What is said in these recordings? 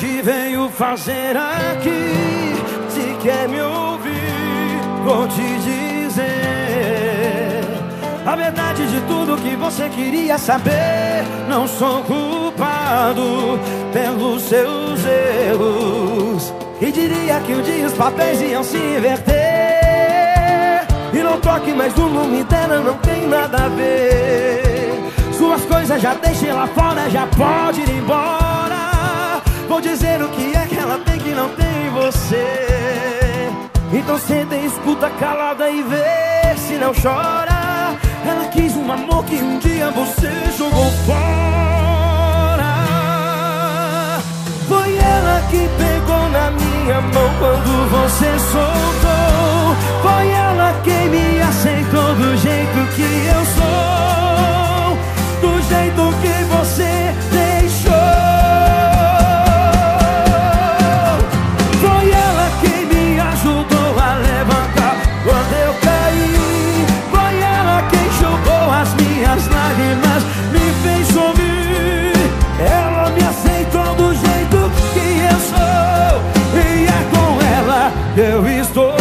que veio fazer aqui? Se quer me ouvir, vou te dizer a verdade de tudo que você queria saber. Não sou culpado pelos seus erros. E diria que um dia os papéis iam se inverter. E não toque mais no nome dela, não tem nada a ver. Suas coisas já deixei lá fora, já pode ir embora. Vou dizer o que é que ela tem que não tem você. Então senta e escuta calada e vê se não chora. Ela quis um amor que um dia você jogou fora. Foi ela que pegou na minha mão quando você soltou. Foi ela quem me me fez sorrir. Ela me aceitou do jeito que eu sou. E é com ela que eu estou.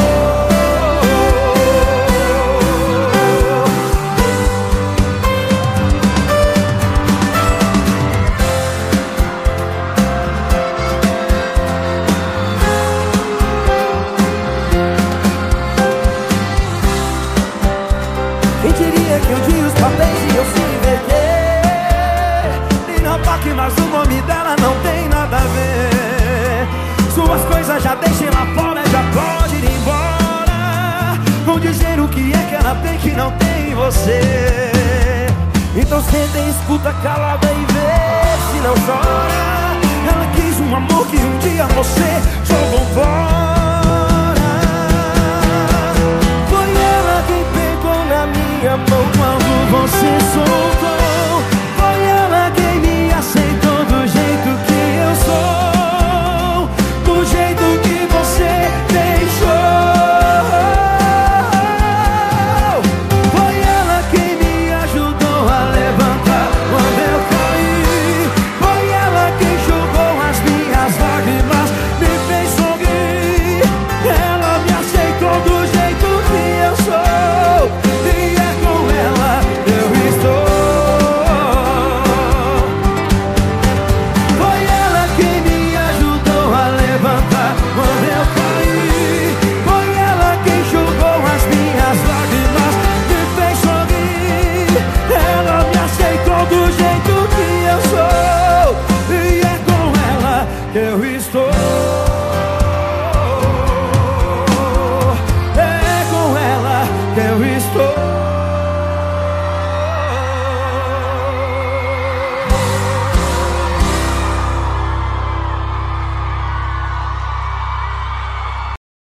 Quem diria que um dia os papéis iam se Toque, mas o nome dela não tem nada a ver. Suas coisas já deixem lá fora, já pode ir embora. Vão dizer o que é que ela tem que não tem você. Então senta escuta calada e vê se não chora. Ela quis um amor que um dia você eu estou.